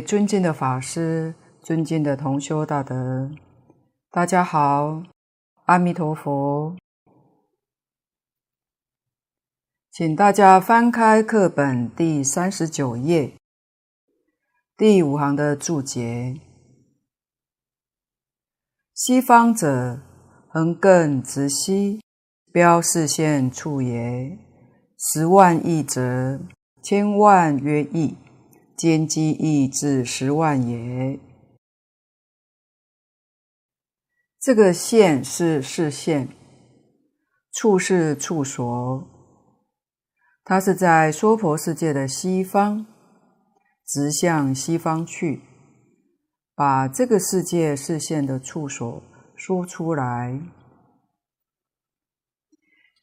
尊敬的法师，尊敬的同修大德，大家好，阿弥陀佛。请大家翻开课本第三十九页，第五行的注解：西方者，横亘直西，标示现处也。十万亿者，千万约亿。兼积亿至十万也。这个现是视线，处是处所，它是在娑婆世界的西方，直向西方去，把这个世界视线的处所说出来。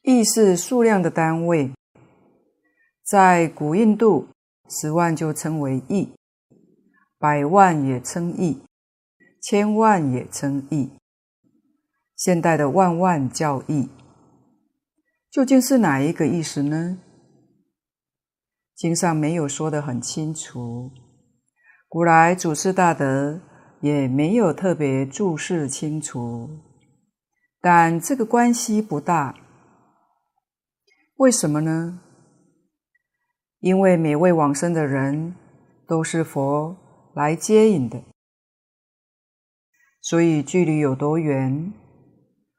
亿是数量的单位，在古印度。十万就称为亿，百万也称亿，千万也称亿。现代的万万叫亿，究竟是哪一个意思呢？经上没有说得很清楚，古来祖师大德也没有特别注释清楚，但这个关系不大。为什么呢？因为每位往生的人都是佛来接引的，所以距离有多远，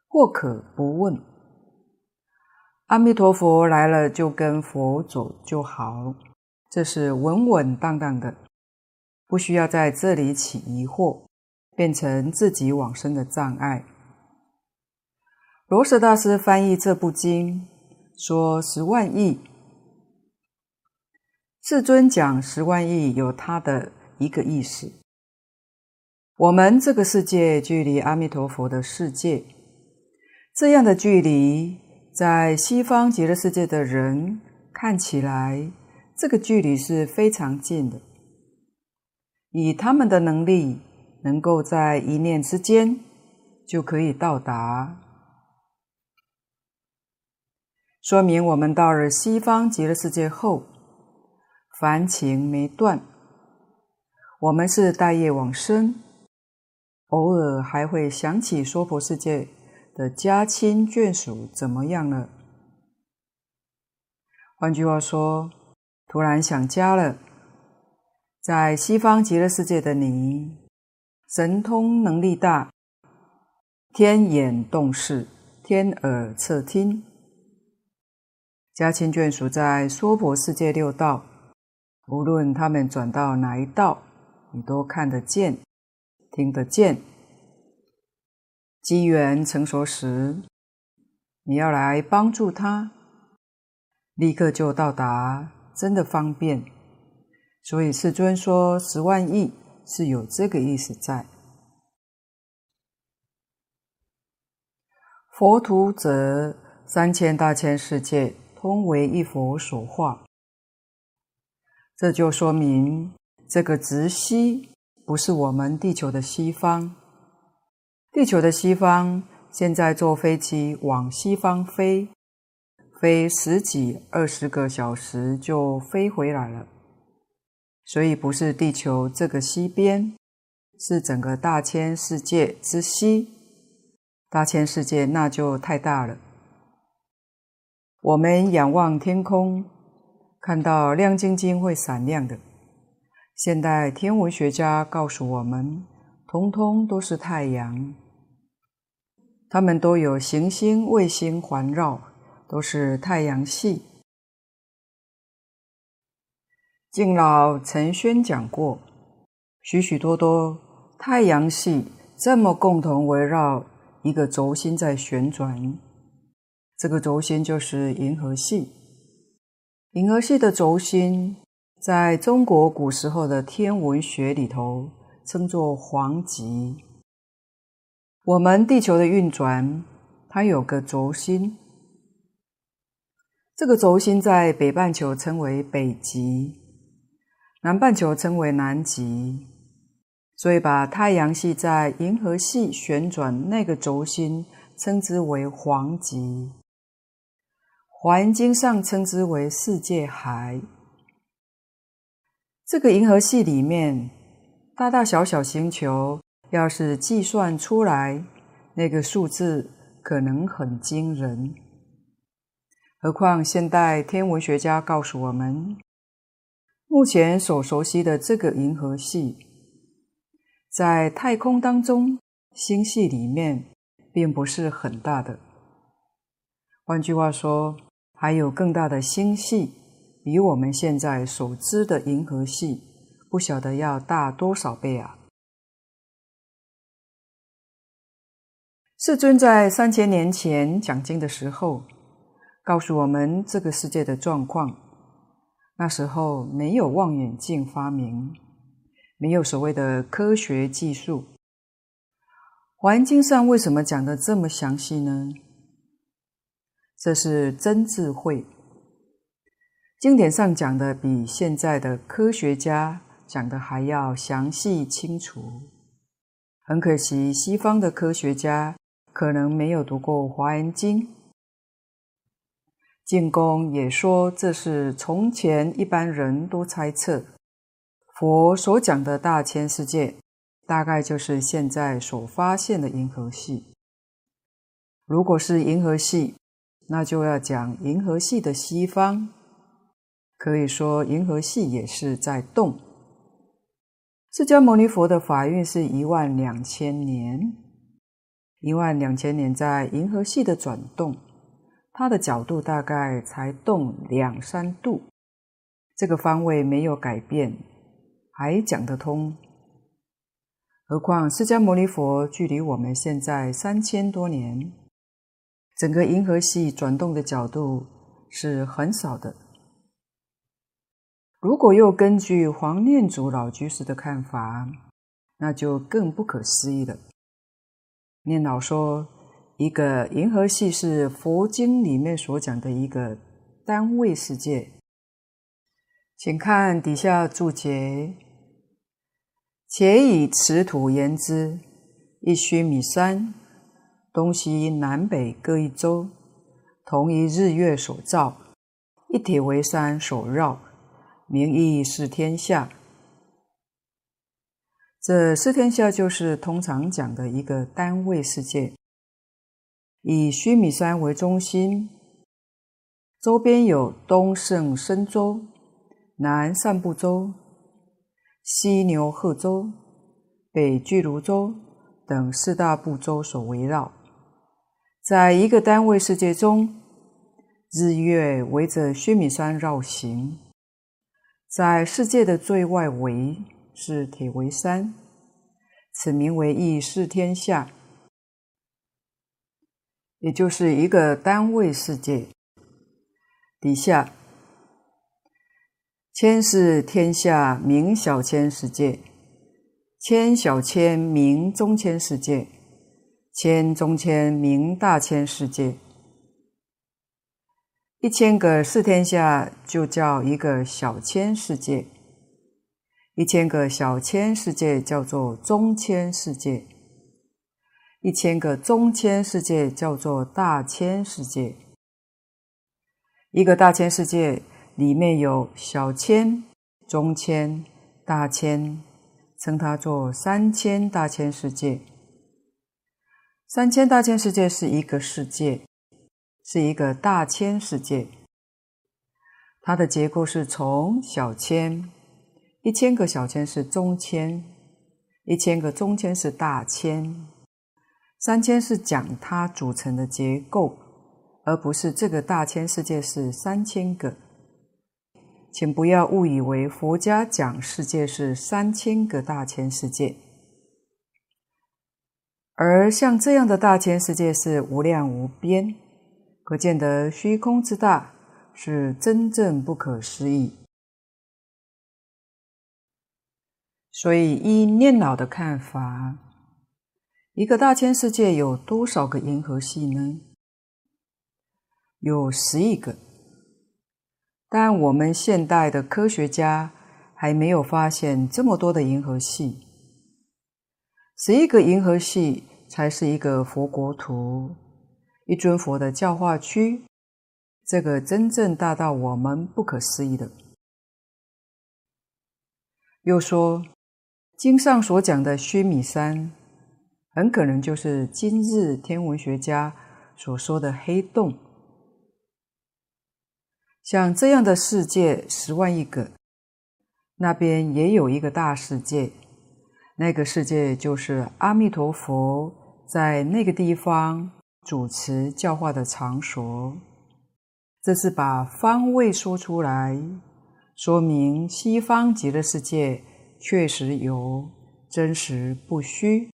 或可不问。阿弥陀佛来了，就跟佛走就好，这是稳稳当当的，不需要在这里起疑惑，变成自己往生的障碍。罗什大师翻译这部经，说十万亿。世尊讲十万亿有他的一个意思。我们这个世界距离阿弥陀佛的世界，这样的距离，在西方极乐世界的人看起来，这个距离是非常近的。以他们的能力，能够在一念之间就可以到达，说明我们到了西方极乐世界后。凡情没断，我们是带业往生，偶尔还会想起娑婆世界的家亲眷属怎么样了。换句话说，突然想家了。在西方极乐世界的你，神通能力大，天眼洞视，天耳侧听，家亲眷属在娑婆世界六道。无论他们转到哪一道，你都看得见、听得见。机缘成熟时，你要来帮助他，立刻就到达，真的方便。所以世尊说十万亿是有这个意思在。佛土则，三千大千世界通为一佛所化。这就说明，这个直西不是我们地球的西方。地球的西方，现在坐飞机往西方飞，飞十几二十个小时就飞回来了。所以不是地球这个西边，是整个大千世界之西。大千世界那就太大了。我们仰望天空。看到亮晶晶会闪亮的，现代天文学家告诉我们，通通都是太阳，它们都有行星、卫星环绕，都是太阳系。敬老曾宣讲过，许许多多太阳系这么共同围绕一个轴心在旋转，这个轴心就是银河系。银河系的轴心，在中国古时候的天文学里头称作黄极。我们地球的运转，它有个轴心，这个轴心在北半球称为北极，南半球称为南极，所以把太阳系在银河系旋转那个轴心称之为黄极。华严经上称之为世界海，这个银河系里面，大大小小星球，要是计算出来，那个数字可能很惊人。何况现代天文学家告诉我们，目前所熟悉的这个银河系，在太空当中，星系里面并不是很大的。换句话说，还有更大的星系，比我们现在所知的银河系，不晓得要大多少倍啊！世尊在三千年前讲经的时候，告诉我们这个世界的状况。那时候没有望远镜发明，没有所谓的科学技术。华严经上为什么讲得这么详细呢？这是真智慧。经典上讲的比现在的科学家讲的还要详细清楚。很可惜，西方的科学家可能没有读过《华严经》。净公也说，这是从前一般人都猜测，佛所讲的大千世界，大概就是现在所发现的银河系。如果是银河系，那就要讲银河系的西方，可以说银河系也是在动。释迦牟尼佛的法运是一万两千年，一万两千年在银河系的转动，它的角度大概才动两三度，这个方位没有改变，还讲得通。何况释迦牟尼佛距离我们现在三千多年。整个银河系转动的角度是很少的。如果又根据黄念祖老居士的看法，那就更不可思议了。念老说，一个银河系是佛经里面所讲的一个单位世界。请看底下注解：且以此土言之，一须弥山。东西南北各一洲，同一日月所照，一体为山所绕，名义是天下。这四天下就是通常讲的一个单位世界，以须弥山为中心，周边有东胜身洲、南赡部洲、西牛贺洲、北俱卢洲等四大部洲所围绕。在一个单位世界中，日月围着须弥山绕行，在世界的最外围是铁围山，此名为义释天下，也就是一个单位世界。底下千是天下名小千世界，千小千名中千世界。千中千名大千世界，一千个四天下就叫一个小千世界，一千个小千世界叫做中千世界，一千个中千世界叫做大千世界。一个大千世界里面有小千、中千、大千，称它做三千大千世界。三千大千世界是一个世界，是一个大千世界。它的结构是从小千，一千个小千是中千，一千个中千是大千，三千是讲它组成的结构，而不是这个大千世界是三千个。请不要误以为佛家讲世界是三千个大千世界。而像这样的大千世界是无量无边，可见得虚空之大是真正不可思议。所以依念老的看法，一个大千世界有多少个银河系呢？有十亿个，但我们现代的科学家还没有发现这么多的银河系。十一个银河系才是一个佛国土，一尊佛的教化区，这个真正大到我们不可思议的。又说，经上所讲的须弥山，很可能就是今日天文学家所说的黑洞。像这样的世界十万亿个，那边也有一个大世界，那个世界就是阿弥陀佛在那个地方主持教化的场所。这是把方位说出来，说明西方极乐世界确实有，真实不虚。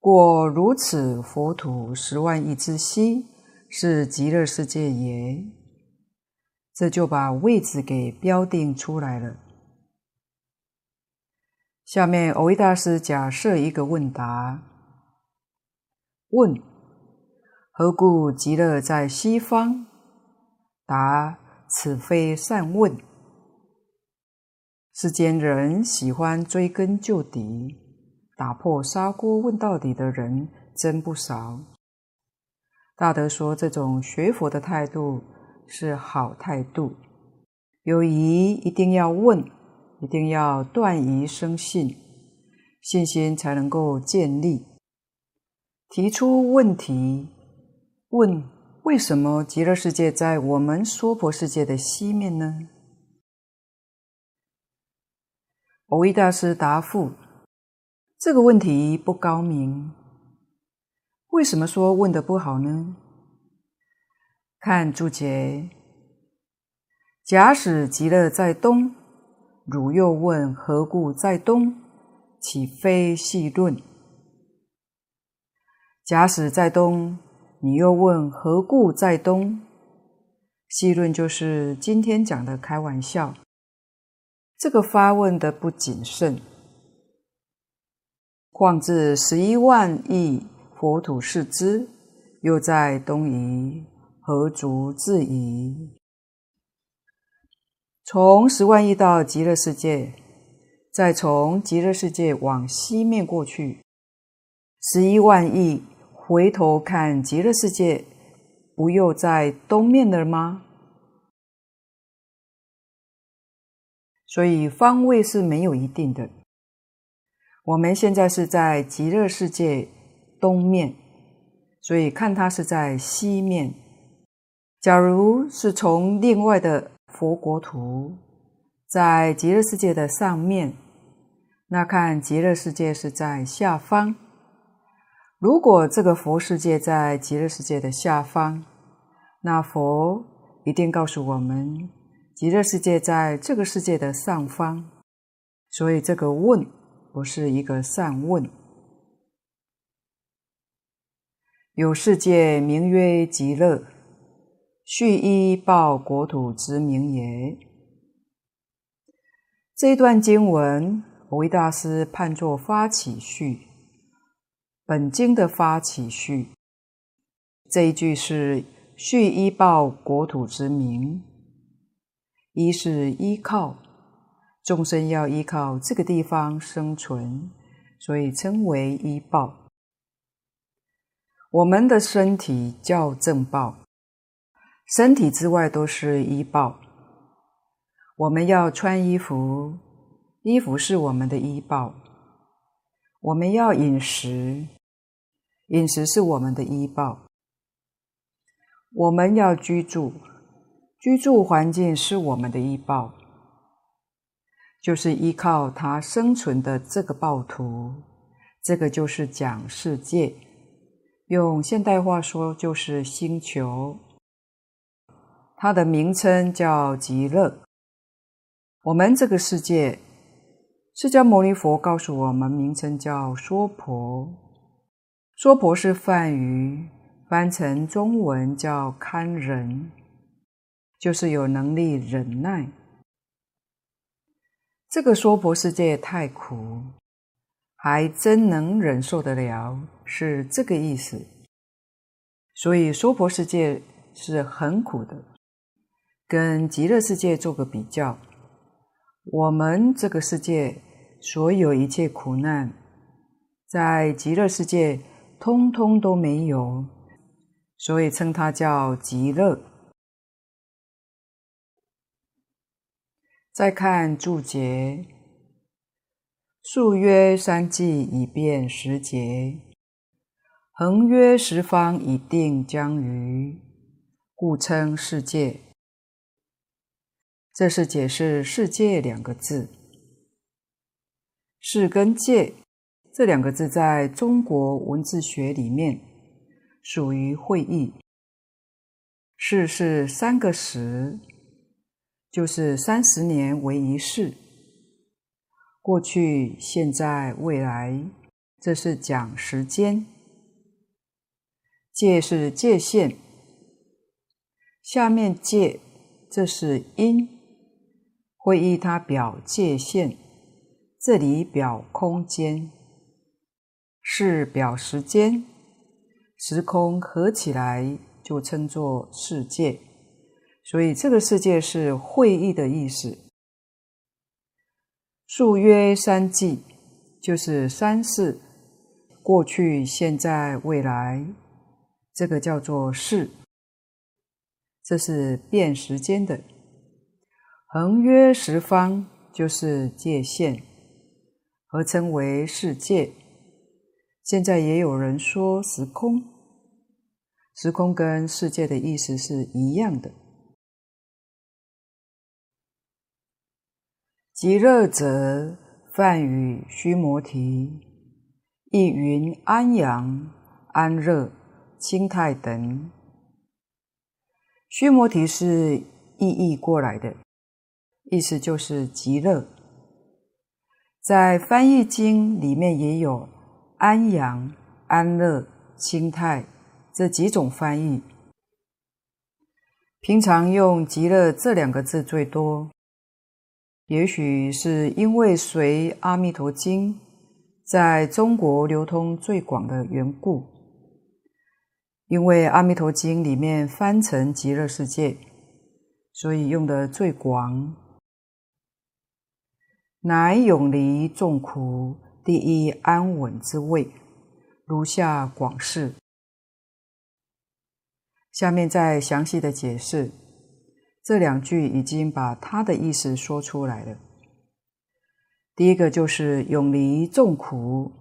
过如此佛土十万亿之悉，是极乐世界也。这就把位置给标定出来了。下面蕅益大师假设一个问答：问，何故极乐在西方？答：此非善问。世间人喜欢追根究底。打破砂锅问到底的人真不少。大德说，这种学佛的态度是好态度。有疑一定要问，一定要断疑生信，信心才能够建立。提出问题，问为什么极乐世界在我们娑婆世界的西面呢？蕅益大师答复。这个问题不高明，为什么说问得不好呢？看注解，假使极乐在东，汝又问何故在东，岂非戏论？假使在东，你又问何故在东，戏论就是今天讲的开玩笑。这个发问的不谨慎。况自十一万亿佛土视之，又在东夷，何足自疑？从十万亿到极乐世界，再从极乐世界往西面过去，十一万亿回头看极乐世界，不又在东面了吗？所以方位是没有一定的。我们现在是在极乐世界东面，所以看它是在西面。假如是从另外的佛国土，在极乐世界的上面，那看极乐世界是在下方。如果这个佛世界在极乐世界的下方，那佛一定告诉我们，极乐世界在这个世界的上方。所以这个问。不是一个善问。有世界名曰极乐，序依报国土之名也。这一段经文，蕅益大师判作发起序，本经的发起序。这一句是序依报国土之名，一是依靠。众生要依靠这个地方生存，所以称为依报。我们的身体叫正报，身体之外都是衣报。我们要穿衣服，衣服是我们的衣报。我们要饮食，饮食是我们的衣报。我们要居住，居住环境是我们的衣报。就是依靠它生存的这个报土，这个就是讲世界。用现代话说，就是星球。它的名称叫极乐。我们这个世界，释迦牟尼佛告诉我们，名称叫娑婆。娑婆是梵语，翻成中文叫堪忍，就是有能力忍耐。这个娑婆世界太苦，还真能忍受得了，是这个意思。所以娑婆世界是很苦的，跟极乐世界做个比较，我们这个世界所有一切苦难，在极乐世界通通都没有，所以称它叫极乐。再看注解，竖约三际以变时节，横约十方以定将余，故称世界。这是解释“世界”两个字。世跟界这两个字在中国文字学里面属于会意。世是三个时。就是三十年为一世，过去、现在、未来，这是讲时间。界是界限，下面界这是因，会意它表界限，这里表空间，是表时间，时空合起来就称作世界。所以这个世界是会意的意思。数约三际，就是三世，过去、现在、未来，这个叫做世，这是变时间的。横约十方，就是界限，合称为世界。现在也有人说时空，时空跟世界的意思是一样的。极乐者，泛语须摩提，意云安阳、安乐、清泰等。须摩提是意译过来的，意思就是极乐。在翻译经里面也有安阳、安乐、清泰这几种翻译，平常用极乐这两个字最多。也许是因为随《阿弥陀经》在中国流通最广的缘故，因为《阿弥陀经》里面翻成极乐世界，所以用的最广。乃永离众苦，第一安稳之位。如下广释，下面再详细的解释。这两句已经把他的意思说出来了。第一个就是永离众苦，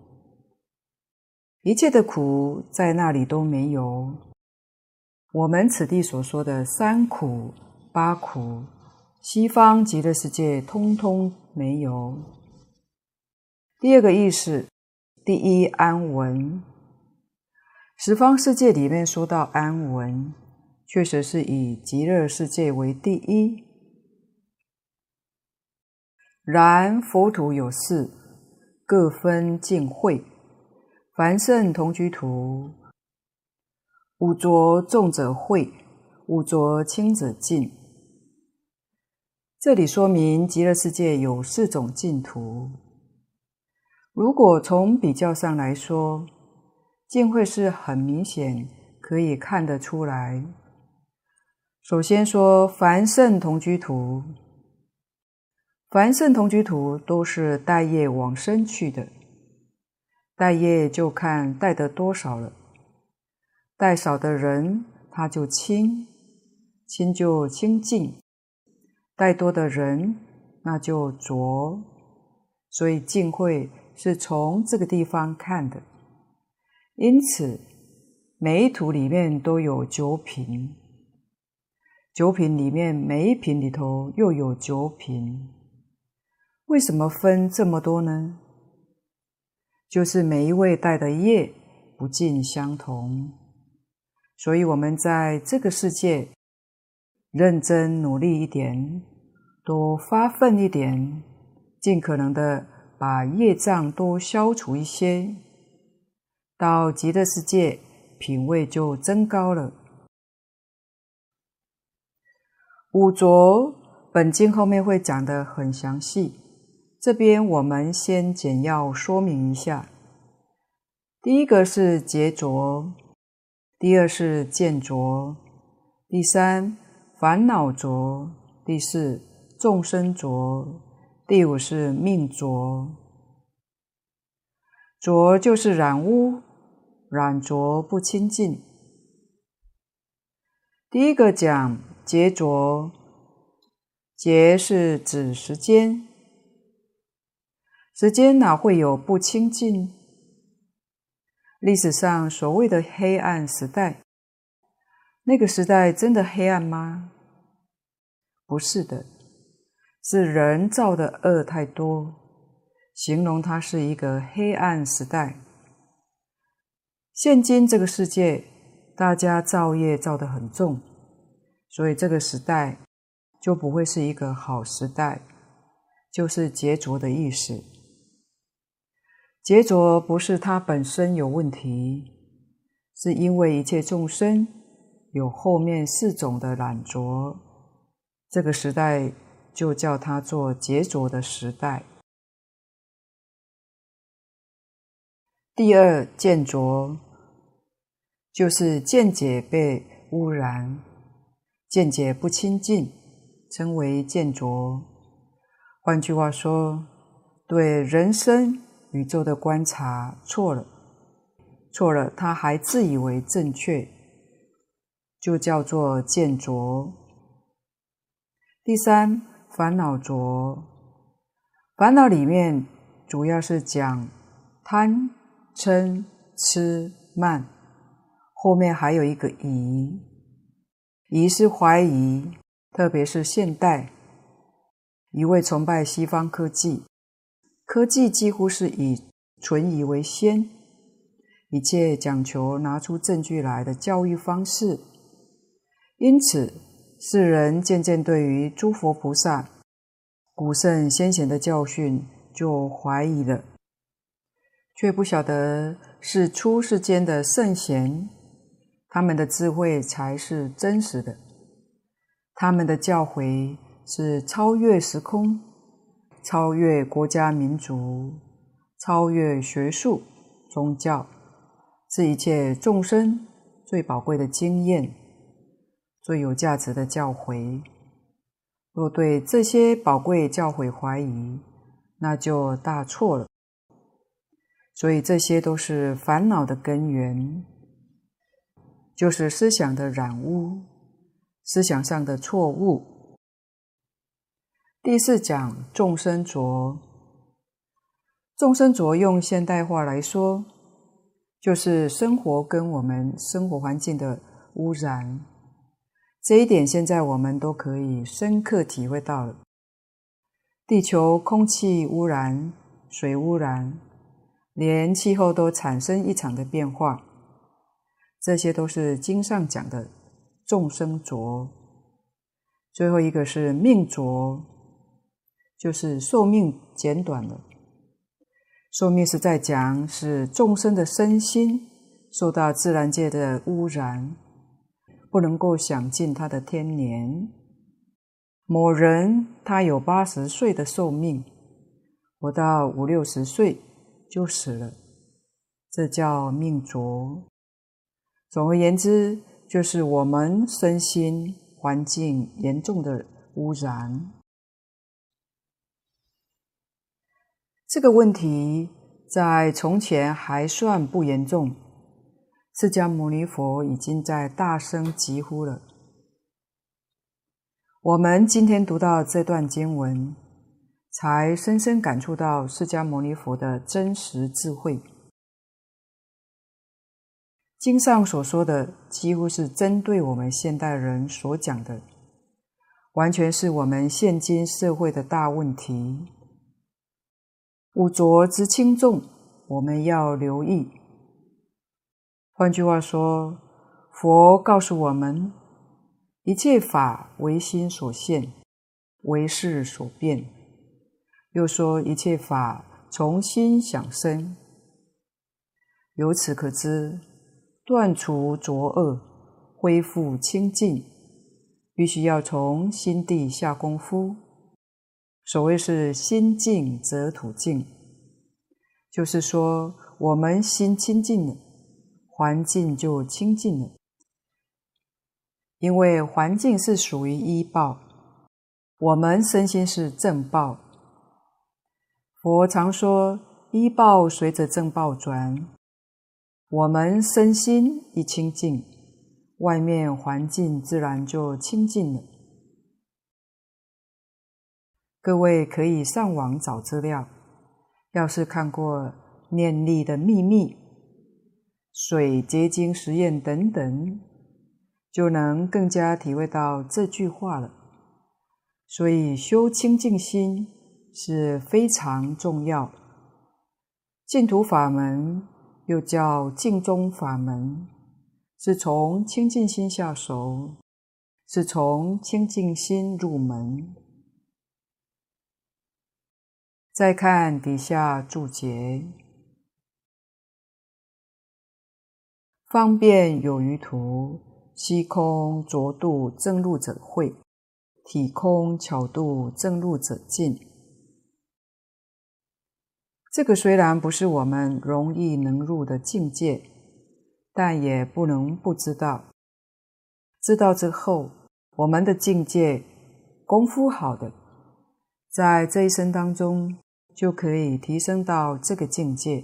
一切的苦在那里都没有。我们此地所说的三苦、八苦，西方极乐世界通通没有。第二个意思，第一安稳，十方世界里面说到安稳。确实是以极乐世界为第一。然佛土有四，各分净秽。凡圣同居土，五浊重者秽，五浊轻者净。这里说明极乐世界有四种净土。如果从比较上来说，净秽是很明显可以看得出来。首先说凡圣同居土，凡圣同居土都是带业往生去的，带业就看带得多少了，带少的人他就清，清就清净；再多的人那就浊，所以净慧是从这个地方看的。因此，每一土里面都有九品。九品里面，每一品里头又有九品，为什么分这么多呢？就是每一位带的业不尽相同，所以我们在这个世界认真努力一点，多发奋一点，尽可能的把业障多消除一些，到极乐世界品位就增高了。五浊，本经后面会讲得很详细，这边我们先简要说明一下。第一个是劫浊，第二是见浊，第三烦恼浊，第四众生浊，第五是命浊。浊就是染污，染浊不清净。第一个讲。劫浊，劫是指时间，时间哪会有不清净？历史上所谓的黑暗时代，那个时代真的黑暗吗？不是的，是人造的恶太多，形容它是一个黑暗时代。现今这个世界，大家造业造得很重，所以这个时代。就不会是一个好时代，就是劫浊的意思。劫浊不是它本身有问题，是因为一切众生有后面四种的染浊，这个时代就叫它做劫浊的时代。第二见浊，就是见解被污染，见解不清净。称为见浊。换句话说，对人生、宇宙的观察错了，错了，他还自以为正确，就叫做见浊。第三，烦恼浊。烦恼里面主要是讲贪、嗔、痴、慢，后面还有一个疑，疑是怀疑。特别是现代，一味崇拜西方科技，科技几乎是以存疑为先，一切讲求拿出证据来的教育方式，因此世人渐渐对于诸佛菩萨、古圣先贤的教训就怀疑了，却不晓得是出世间的圣贤，他们的智慧才是真实的。他们的教诲是超越时空、超越国家民族、超越学术、宗教，是一切众生最宝贵的经验、最有价值的教诲。若对这些宝贵教诲怀疑，那就大错了。所以这些都是烦恼的根源，就是思想的染污。思想上的错误。第四讲众生浊，众生浊用现代话来说，就是生活跟我们生活环境的污染。这一点现在我们都可以深刻体会到了。地球空气污染、水污染，连气候都产生异常的变化，这些都是经上讲的。众生浊，最后一个是命浊，就是寿命减短了。寿命是在讲是众生的身心受到自然界的污染，不能够享尽他的天年。某人他有八十岁的寿命，活到五六十岁就死了，这叫命浊。总而言之。就是我们身心环境严重的污染，这个问题在从前还算不严重。释迦牟尼佛已经在大声疾呼了。我们今天读到这段经文，才深深感触到释迦牟尼佛的真实智慧。经上所说的，几乎是针对我们现代人所讲的，完全是我们现今社会的大问题。五浊之轻重，我们要留意。换句话说，佛告诉我们，一切法为心所现，唯识所变。又说，一切法从心想生。由此可知。断除浊恶，恢复清净，必须要从心地下功夫。所谓是心净则土净，就是说我们心清净了，环境就清净了。因为环境是属于依报，我们身心是正报。佛常说，依报随着正报转。我们身心一清净，外面环境自然就清净了。各位可以上网找资料。要是看过《念力的秘密》、水结晶实验等等，就能更加体会到这句话了。所以修清净心是非常重要。净土法门又叫净宗法门，是从清净心下手，是从清净心入门。再看底下注解，方便有余图，虚空着度正入者会，体空巧度正入者尽。这个虽然不是我们容易能入的境界，但也不能不知道。知道之后，我们的境界功夫好的。在这一生当中，就可以提升到这个境界。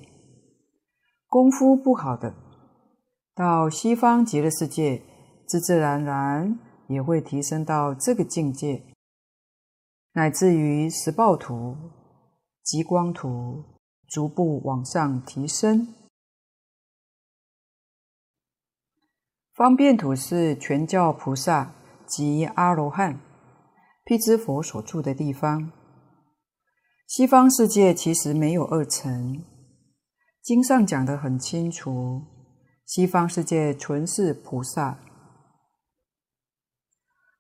功夫不好的，到西方极乐世界，自自然然也会提升到这个境界，乃至于十报图、极光图，逐步往上提升。方便土是全教菩萨及阿罗汉、辟支佛所住的地方。西方世界其实没有二乘，经上讲得很清楚，西方世界纯是菩萨。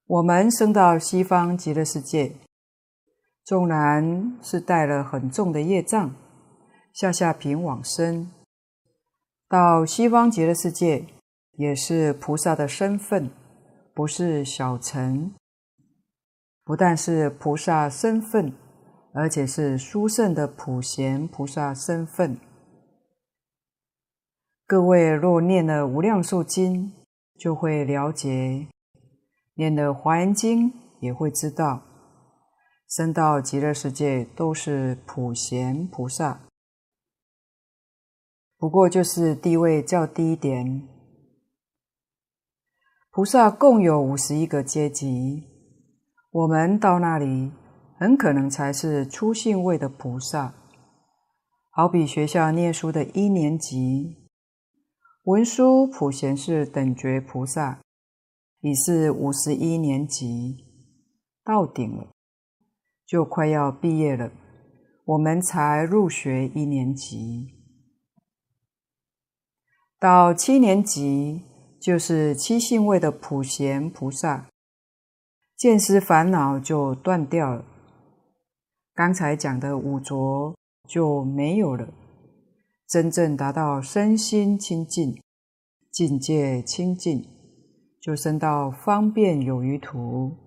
我们生到西方极乐世界，纵然是带了很重的业障，下下品往生，到西方极乐世界也是菩萨的身份，不是小乘，不但是菩萨身份。而且是殊胜的普贤菩萨身份。各位若念了《无量寿经》，就会了解；念了《华严经》，也会知道，生到极乐世界都是普贤菩萨。不过就是地位较低一点。菩萨共有五十一个阶级，我们到那里。很可能才是初信位的菩萨，好比学校念书的一年级，文殊普贤是等觉菩萨，已是五十一年级，到顶了，就快要毕业了，我们才入学一年级，到七年级就是七信位的普贤菩萨，见思烦恼就断掉了。刚才讲的五浊就没有了，真正达到身心清净、境界清净，就升到方便有余土。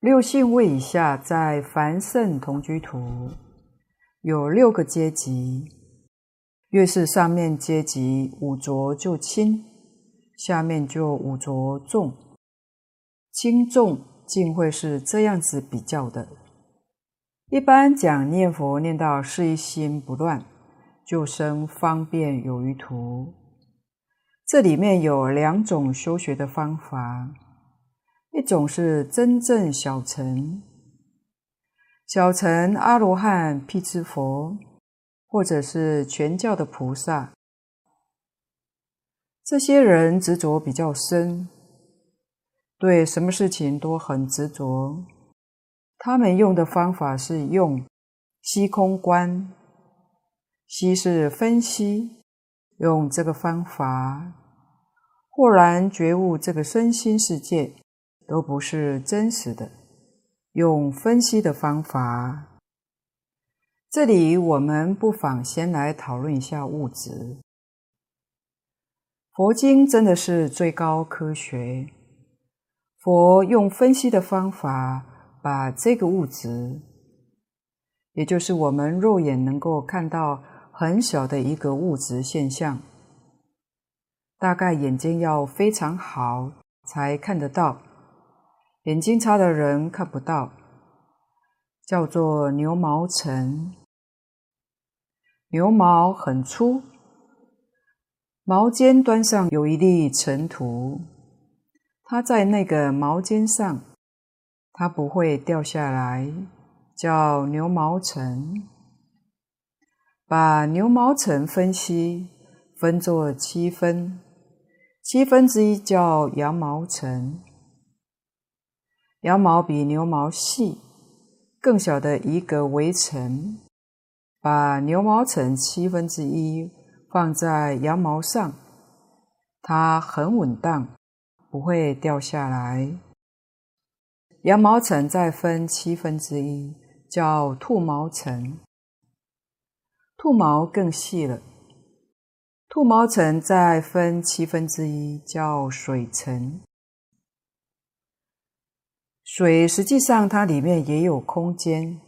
六信位以下，在凡圣同居土有六个阶级，越是上面阶级五浊就轻，下面就五浊重，轻重。竟会是这样子比较的。一般讲念佛念到事一心不乱，就生方便有余土。这里面有两种修学的方法，一种是真正小乘，小乘阿罗汉、辟支佛，或者是全教的菩萨，这些人执着比较深。对什么事情都很执着，他们用的方法是用虚空观，虚是分析，用这个方法，豁然觉悟这个身心世界都不是真实的，用分析的方法。这里我们不妨先来讨论一下物质。佛经真的是最高科学。佛用分析的方法，把这个物质，也就是我们肉眼能够看到很小的一个物质现象，大概眼睛要非常好才看得到，眼睛差的人看不到，叫做牛毛尘。牛毛很粗，毛尖端上有一粒尘土。它在那个毛尖上它不会掉下来，叫牛毛尘。把牛毛尘分析，分作七分，七分之一叫羊毛尘。羊毛比牛毛细，更小的一个微尘。把牛毛尘七分之一放在羊毛上，它很稳当，不会掉下来。羊毛层再分七分之一，叫兔毛层。兔毛更细了，兔毛层再分七分之一，叫水层。水实际上它里面也有空间，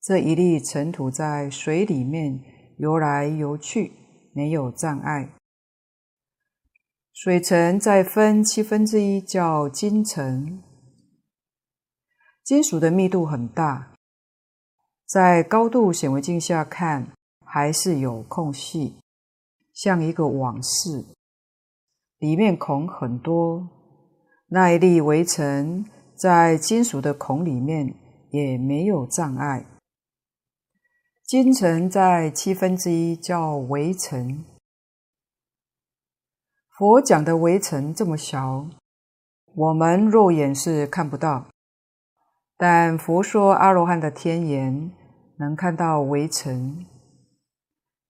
这一粒尘土在水里面游来游去，没有障碍。水层再分七分之一，叫金层。金属的密度很大，在高度显微镜下看。还是有空隙，像一个网似，里面孔很多。那一粒微尘在金属的孔里面也没有障碍。金尘在七分之一叫微尘。佛讲的微尘这么小，我们肉眼是看不到，但佛说阿罗汉的天眼能看到微尘。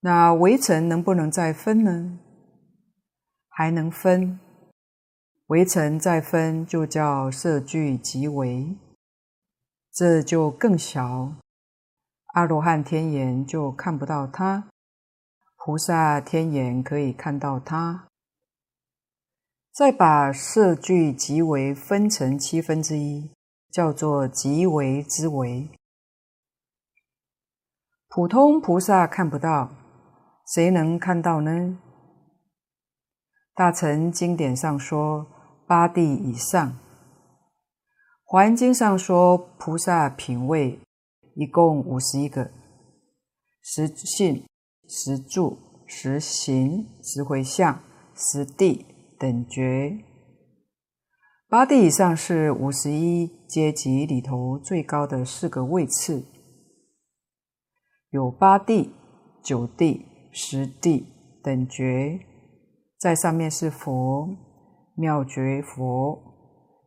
那微尘能不能再分呢？还能分，微尘再分就叫色聚即微，这就更小。阿罗汉天眼就看不到它，菩萨天眼可以看到它。再把色聚即微分成七分之一，叫做即微之微。普通菩萨看不到。谁能看到呢？大乘经典上说八地以上，华严经上说菩萨品位一共五十一个：十信、十住、十行、十回向、十地等觉。八地以上是五十一阶级里头最高的四个位次，有八地、九地。十地等觉，在上面是佛、妙觉佛，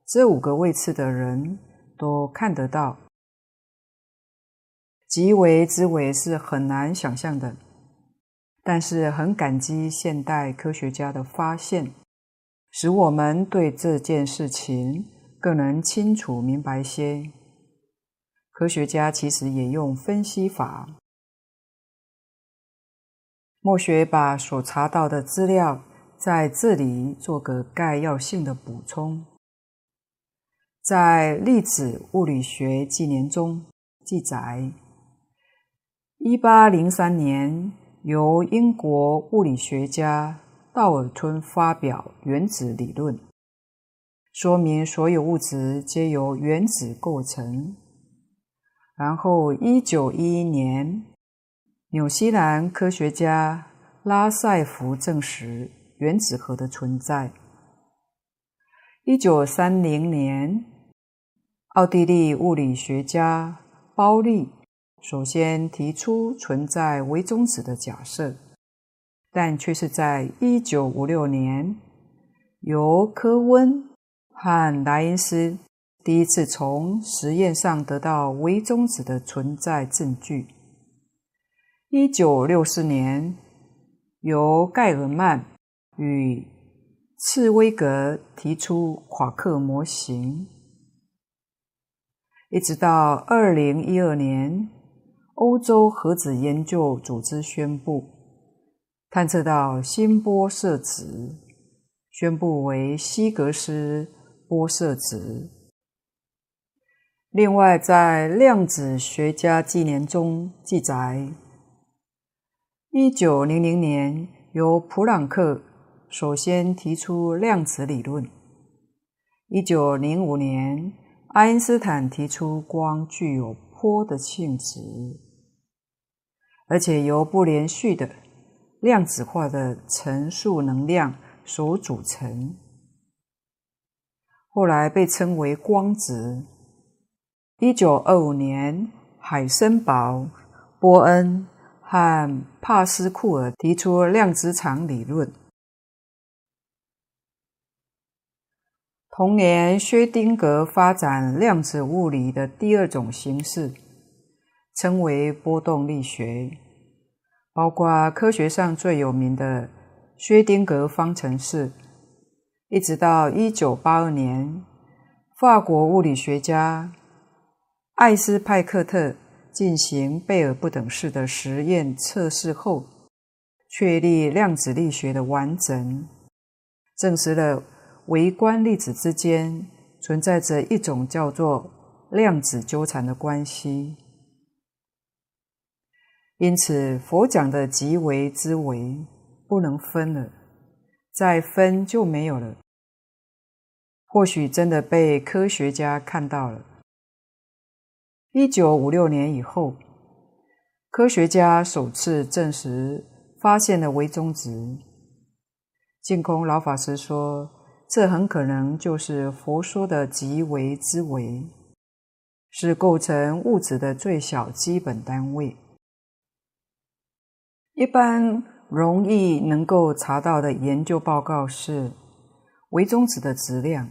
这五个位次的人都看得到。即为之为是很难想象的，但是很感激现代科学家的发现，使我们对这件事情更能清楚明白些。科学家其实也用分析法。末学把所查到的资料在这里做个概要性的补充。在《粒子物理学纪年》中记载，一八零三年由英国物理学家道尔顿发表原子理论，说明所有物质皆由原子构成。然后，一九一一年。纽西兰科学家拉塞福证实原子核的存在。一九三零年，奥地利物理学家鲍利首先提出存在微中子的假设，但却是在一九五六年，由科温和莱因斯第一次从实验上得到微中子的存在证据。一九六四年，由盖尔曼与茨威格提出夸克模型，一直到二零一二年，欧洲核子研究组织宣布探测到新波色子，宣布为希格斯波色子。另外，在量子学家纪年中记载。一九零零年，由普朗克首先提出量子理论。一九零五年，爱因斯坦提出光具有波的性质，而且由不连续的量子化的陈述能量所组成，后来被称为光子，一九二五年，海森堡、波恩和帕斯库尔提出量子场理论。同年，薛丁格发展量子物理的第二种形式，称为波动力学，包括科学上最有名的薛丁格方程式。一直到一九八二年，法国物理学家艾斯派克特进行贝尔不等式的实验测试后，确立量子力学的完整，证实了微观粒子之间存在着一种叫做量子纠缠的关系。因此，佛讲的即微之微不能分了，再分就没有了。或许真的被科学家看到了。一九五六年以后，科学家首次证实发现了微中子。净空老法师说，这很可能就是佛说的即微之微，是构成物质的最小基本单位。一般容易能够查到的研究报告是微中子的质量。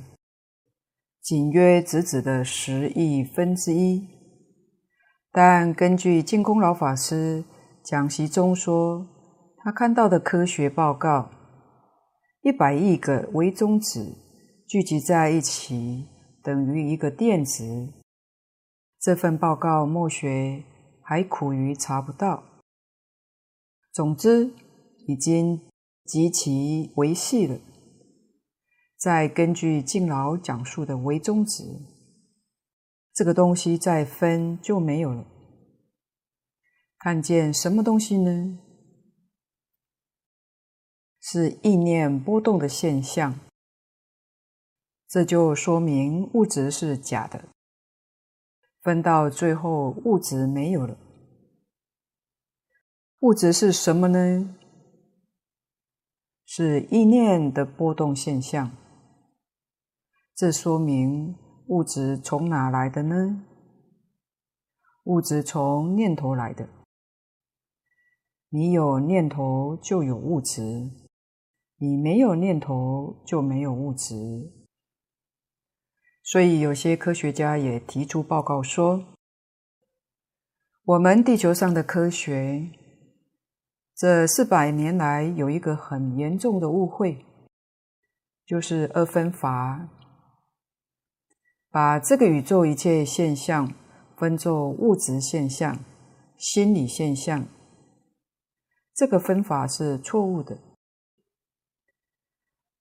仅约质子的十亿分之一，但根据净空老法师讲习中说，他看到的科学报告，一百亿个微中子聚集在一起等于一个电子。这份报告莫学还苦于查不到。总之，已经极其微细了。再根据净老讲述的微中子，这个东西再分就没有了。看见什么东西呢？是意念波动的现象。这就说明物质是假的。分到最后，物质没有了。物质是什么呢？是意念的波动现象。这说明物质从哪来的呢？物质从念头来的。你有念头就有物质，你没有念头就没有物质。所以有些科学家也提出报告说，我们地球上的科学这四百年来有一个很严重的误会，就是二分法。把这个宇宙一切现象分作物质现象、心理现象，这个分法是错误的。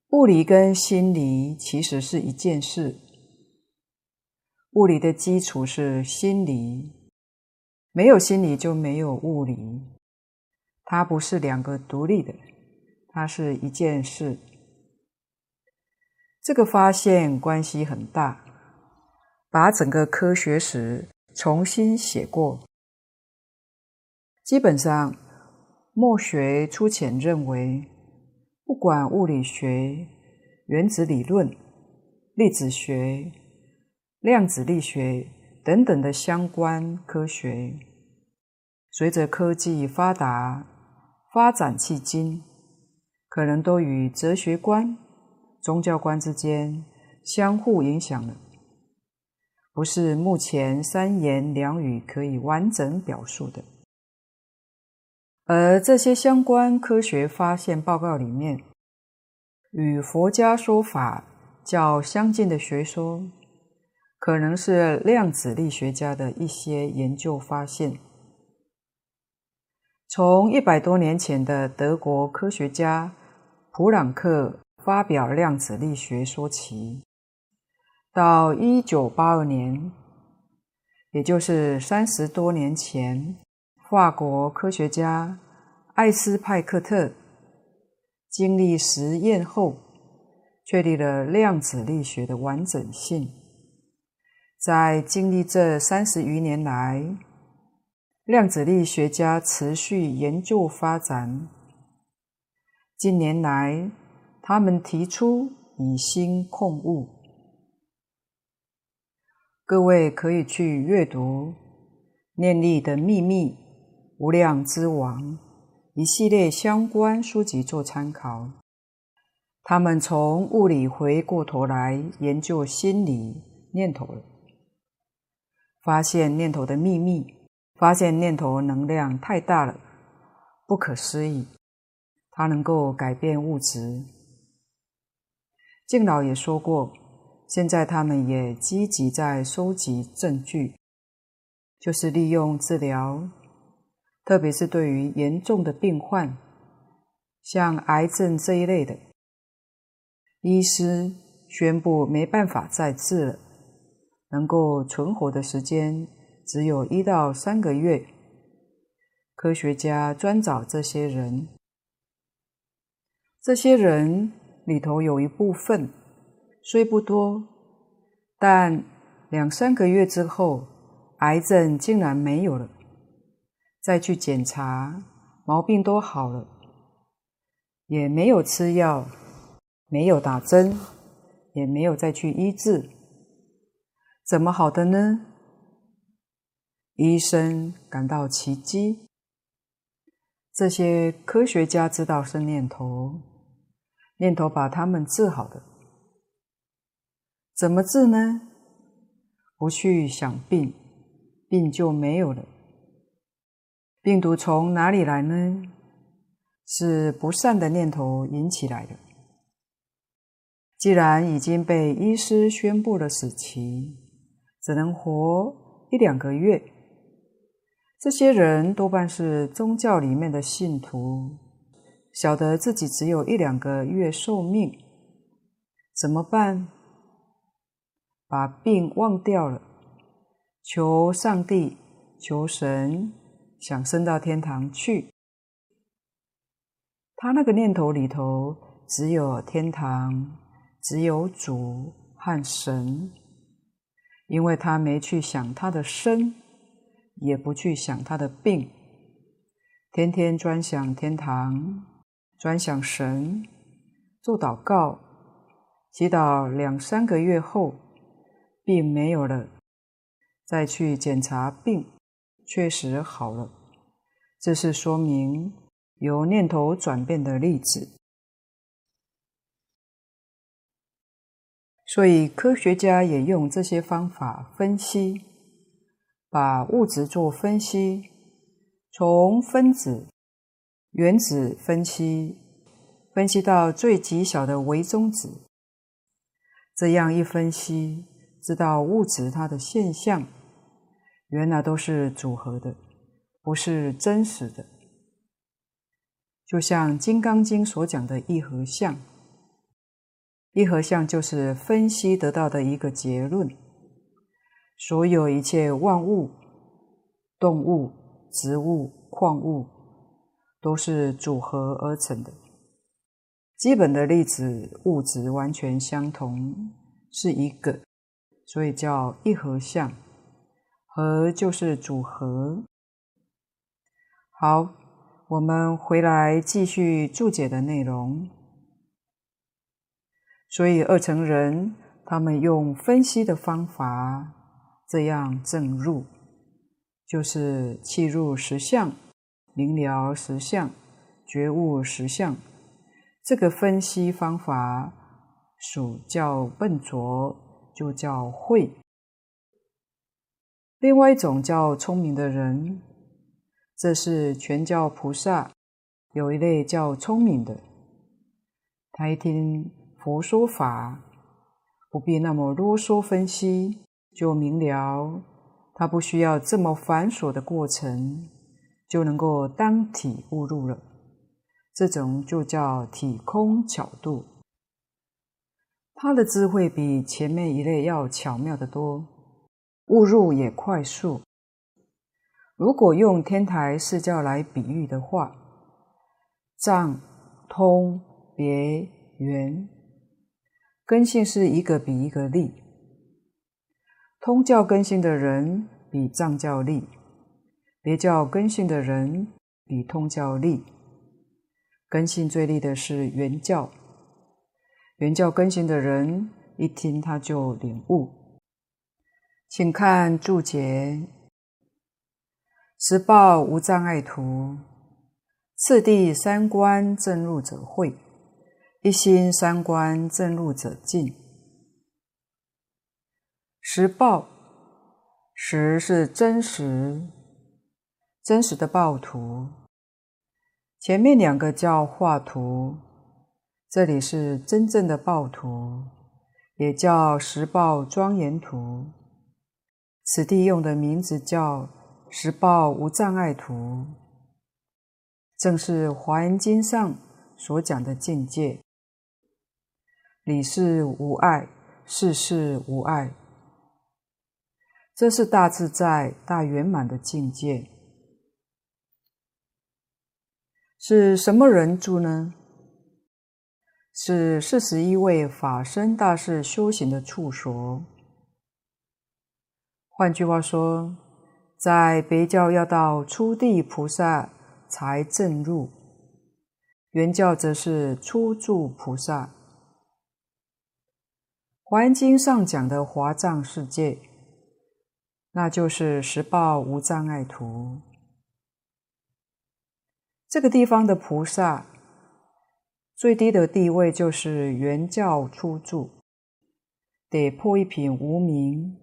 物理跟心理其实是一件事。物理的基础是心理，没有心理就没有物理，它不是两个独立的，它是一件事。这个发现关系很大。把整个科学史重新写过，基本上，末学粗浅认为，不管物理学、原子理论、粒子学、量子力学等等的相关科学，随着科技发达、发展迄今，可能都与哲学观、宗教观之间相互影响了。不是目前三言两语可以完整表述的，而这些相关科学发现报告里面，与佛家说法较相近的学说，可能是量子力学家的一些研究发现。从一百多年前的德国科学家普朗克发表量子力学说起。到一九八二年，也就是三十多年前，法国科学家艾斯派克特经历实验后，确立了量子力学的完整性。在经历这三十余年来，量子力学家持续研究发展。近年来，他们提出以心控物。各位可以去阅读《念力的秘密》《无量之王》一系列相关书籍做参考。他们从物理回过头来研究心理念头，发现念头的秘密，发现念头能量太大了，不可思议，它能够改变物质。敬老也说过。现在他们也积极在收集证据，就是利用治疗，特别是对于严重的病患，像癌症这一类的，医师宣布没办法再治了，能够存活的时间只有一到三个月。科学家专找这些人，这些人里头有一部分。虽不多，但两三个月之后，癌症竟然没有了。再去检查，毛病都好了，也没有吃药，没有打针，也没有再去医治。怎么好的呢？医生感到奇迹。这些科学家知道是念头，念头把他们治好的。怎么治呢？不去想病，病就没有了。病毒从哪里来呢？是不善的念头引起来的。既然已经被医师宣布了死期，只能活一两个月，这些人多半是宗教里面的信徒，晓得自己只有一两个月寿命，怎么办？把病忘掉了，求上帝、求神，想升到天堂去。他那个念头里头只有天堂，只有主和神，因为他没去想他的生，也不去想他的病，天天专想天堂，专想神，做祷告，祈祷两三个月后。病没有了，再去检查病，确实好了。这是说明由念头转变的例子。所以科学家也用这些方法分析，把物质做分析，从分子、原子分析，分析到最极小的微中子。这样一分析。知道物质它的现象，原来都是组合的，不是真实的。就像《金刚经》所讲的一合相，一合相就是分析得到的一个结论。所有一切万物、动物、植物、矿物，都是组合而成的。基本的粒子物质完全相同，是一个。所以叫一合相，合就是组合。好，我们回来继续注解的内容。所以二乘人他们用分析的方法，这样正入，就是契入实相，明了实相，觉悟实相。这个分析方法属叫笨拙。就叫慧，另外一种叫聪明的人，这是全教菩萨有一类叫聪明的，他一听佛说法，不必那么啰嗦分析，就明了，他不需要这么繁琐的过程，就能够当体悟入了，这种就叫体空巧度。他的智慧比前面一类要巧妙得多，悟入也快速。如果用天台四教来比喻的话，藏、通、别、圆，根性是一个比一个利。通教根性的人比藏教利，别教根性的人比通教利。根性最利的是圆教。圆教根性的人一听他就领悟，请看注解：十报无障碍图，次第三观正入者会，一心三观正入者尽。实报，实是真实，真实的报图。前面两个叫画图，这里是真正的报图，也叫实报庄严图。此地用的名字叫实报无障碍图，正是《华严经》上所讲的境界，理事无碍，事事无碍。这是大自在、大圆满的境界，是什么人住呢？是四十一位法身大士修行的处所。换句话说，在别教要到初地菩萨才证入，原教则是初住菩萨。华严经上讲的华藏世界。那就是十报无障碍图。这个地方的菩萨最低的地位就是原教初住，得破一品无明，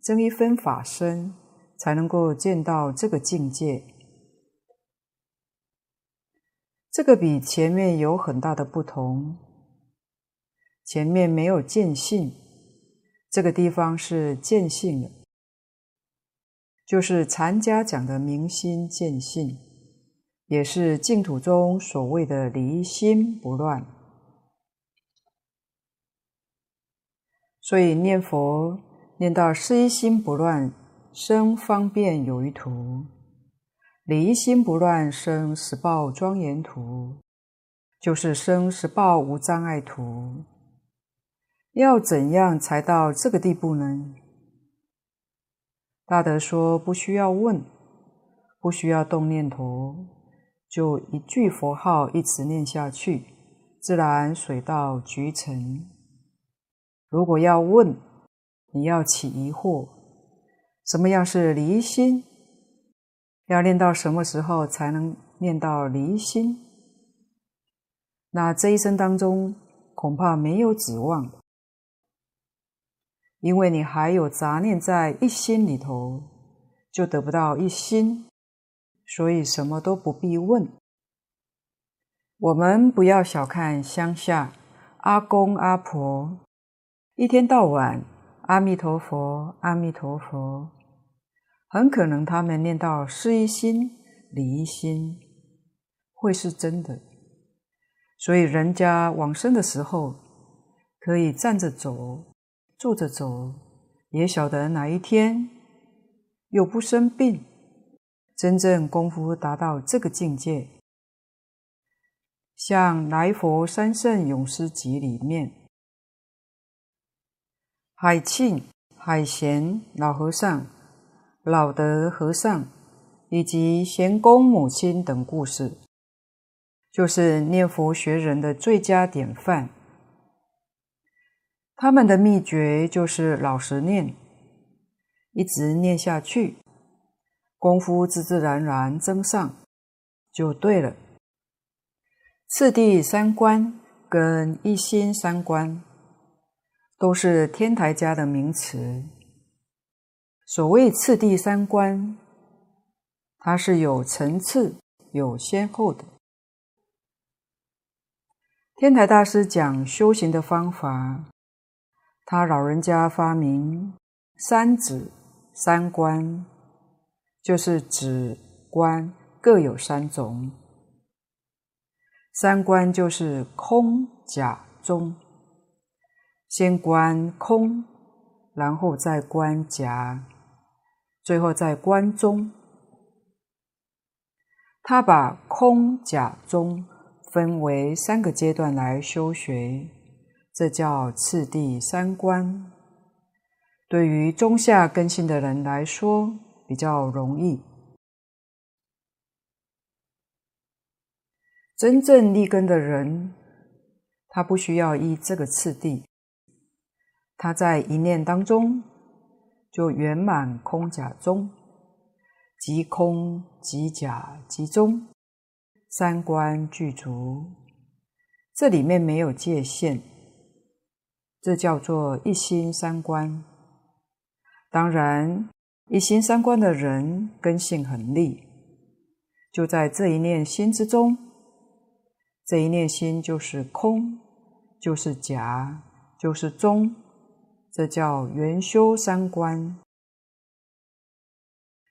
增一分法身，才能够见到这个境界。这个比前面有很大的不同。前面没有见性，这个地方是见性了。就是禅家讲的明心见性，也是净土中所谓的离心不乱。所以念佛念到事一心不乱，生方便有余图；离心不乱，生十报庄严土，就是生十报无障碍土。要怎样才到这个地步呢？大德说：“不需要问，不需要动念头，就一句佛号一直念下去，自然水到渠成。如果要问，你要起疑惑，什么样是离心？要念到什么时候才能念到离心？那这一生当中恐怕没有指望。”因为你还有杂念在一心里头，就得不到一心，所以什么都不必问。我们不要小看乡下阿公阿婆，一天到晚阿弥陀佛，阿弥陀佛，很可能他们念到事一心、离一心，会是真的。所以人家往生的时候，可以站着走。坐着走，也晓得哪一天又不生病，真正功夫达到这个境界。像《来佛三圣勇士集》里面，海庆、海贤老和尚、老德和尚以及贤公母亲等故事，就是念佛学人的最佳典范。他们的秘诀就是老实念，一直念下去，功夫自自然然增上，就对了。次第三观跟一心三观，都是天台家的名词。所谓次第三观，它是有层次、有先后的。天台大师讲修行的方法。他老人家发明三指三观，就是指观各有三种。三观就是空、假、中，先观空，然后再观假，最后再观中。他把空、假、中分为三个阶段来修学。这叫次第三观，对于中下根性的人来说比较容易。真正立根的人，他不需要依这个次第，他在一念当中就圆满空假中，即空即假即中，三观具足。这里面没有界限，这叫做一心三观。当然，一心三观的人根性很利，就在这一念心之中，这一念心就是空，就是假，就是中。这叫圆修三观。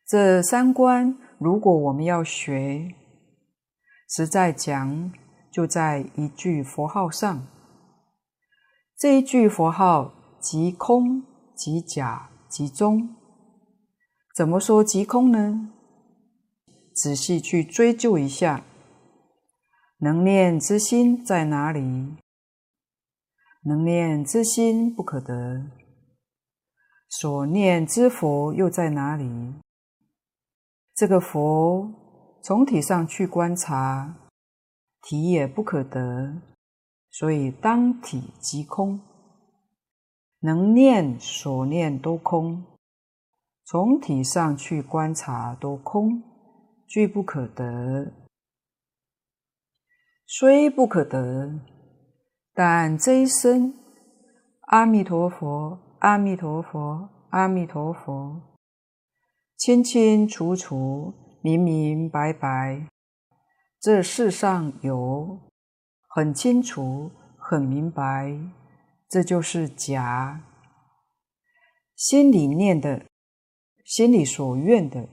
这三观，如果我们要学，实在讲，就在一句佛号上。这一句佛号，即空即假即中。怎么说即空呢？仔细去追究一下，能念之心在哪里？能念之心不可得，所念之佛又在哪里？这个佛从体上去观察，体也不可得，所以当体即空。能念所念都空，从体上去观察都空，俱不可得。虽不可得。但这一生，阿弥陀佛，阿弥陀佛，阿弥陀佛，清清楚楚，明明白白，这世上有很清楚、很明白，这就是假。心里念的，心里所愿的，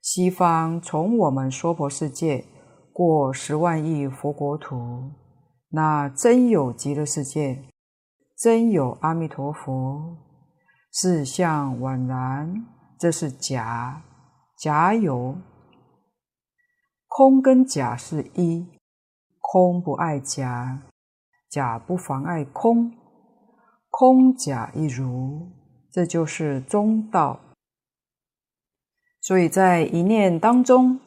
西方从我们娑婆世界过十万亿佛国土。那真有极乐世界，真有阿弥陀佛，是相宛然，这是假，假有。空跟假是一，空不碍假，假不妨碍空，空假一如，这就是中道。所以在一念当中，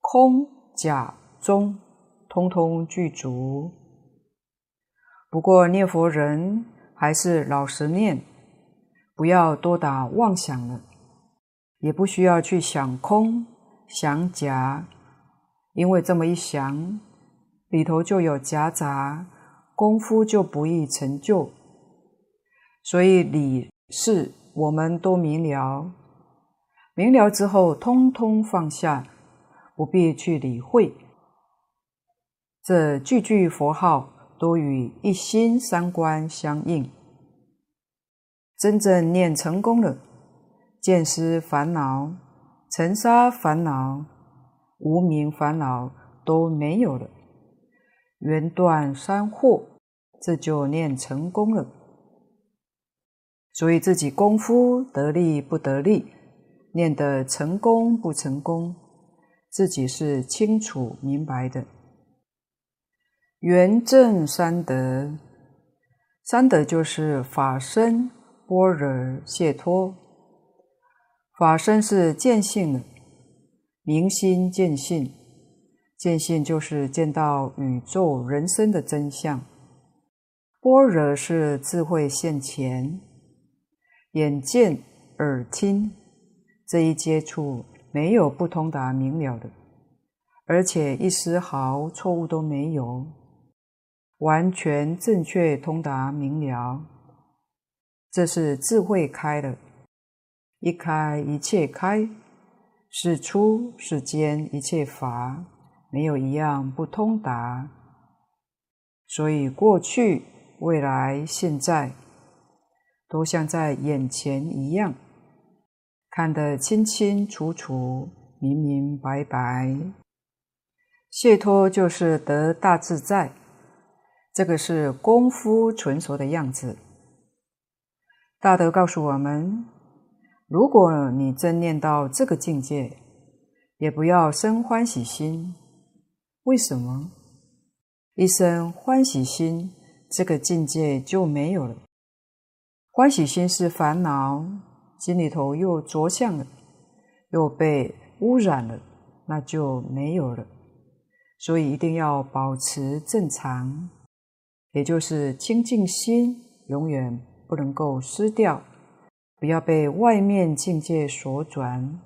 空假中。通通具足。不过念佛人还是老实念，不要多打妄想了，也不需要去想空、想假，因为这么一想，里头就有夹杂，功夫就不易成就。所以理事我们都明了，明了之后，通通放下，不必去理会。这句句佛号都与一心三观相应，真正念成功了，见思烦恼、尘沙烦恼、无明烦恼都没有了，缘断三惑，这就念成功了。所以自己功夫得力不得力，念得成功不成功，自己是清楚明白的。圆证三德，三德就是法身、般若、解脱。法身是见性的，明心见性，见性就是见到宇宙人生的真相。般若是智慧现前，眼见、耳听这一接触，没有不通达明了的，而且一丝毫错误都没有。完全正确通达明了，这是智慧开的，一开一切开，是出是间一切法，没有一样不通达。所以过去、未来、现在，都像在眼前一样，看得清清楚楚、明明白白。解脱就是得大自在。这个是功夫纯熟的样子。大德告诉我们：如果你真念到这个境界，也不要生欢喜心。为什么？一生欢喜心，这个境界就没有了。欢喜心是烦恼，心里头又着相了，又被污染了，那就没有了。所以一定要保持正常。也就是清净心永远不能够失掉，不要被外面境界所转。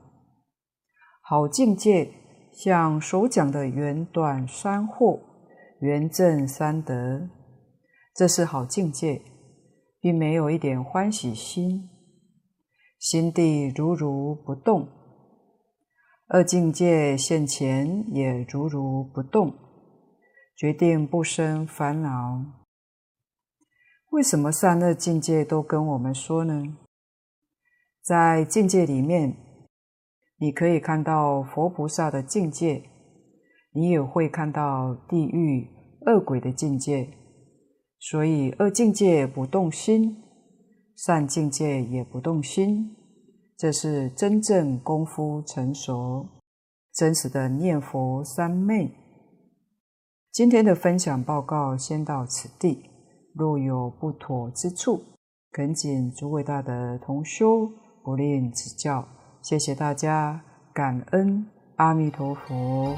好境界像所讲的圆短三惑、圆正三德，这是好境界，并没有一点欢喜心，心地如如不动。二境界现前也如如不动，决定不生烦恼。为什么善恶境界都跟我们说呢？在境界里面，你可以看到佛菩萨的境界，你也会看到地狱恶鬼的境界。所以恶境界不动心，善境界也不动心，这是真正功夫成熟、真实的念佛三昧。今天的分享报告先到此地，若有不妥之处，恳请诸位大德同修。不吝指教，谢谢大家，感恩阿弥陀佛。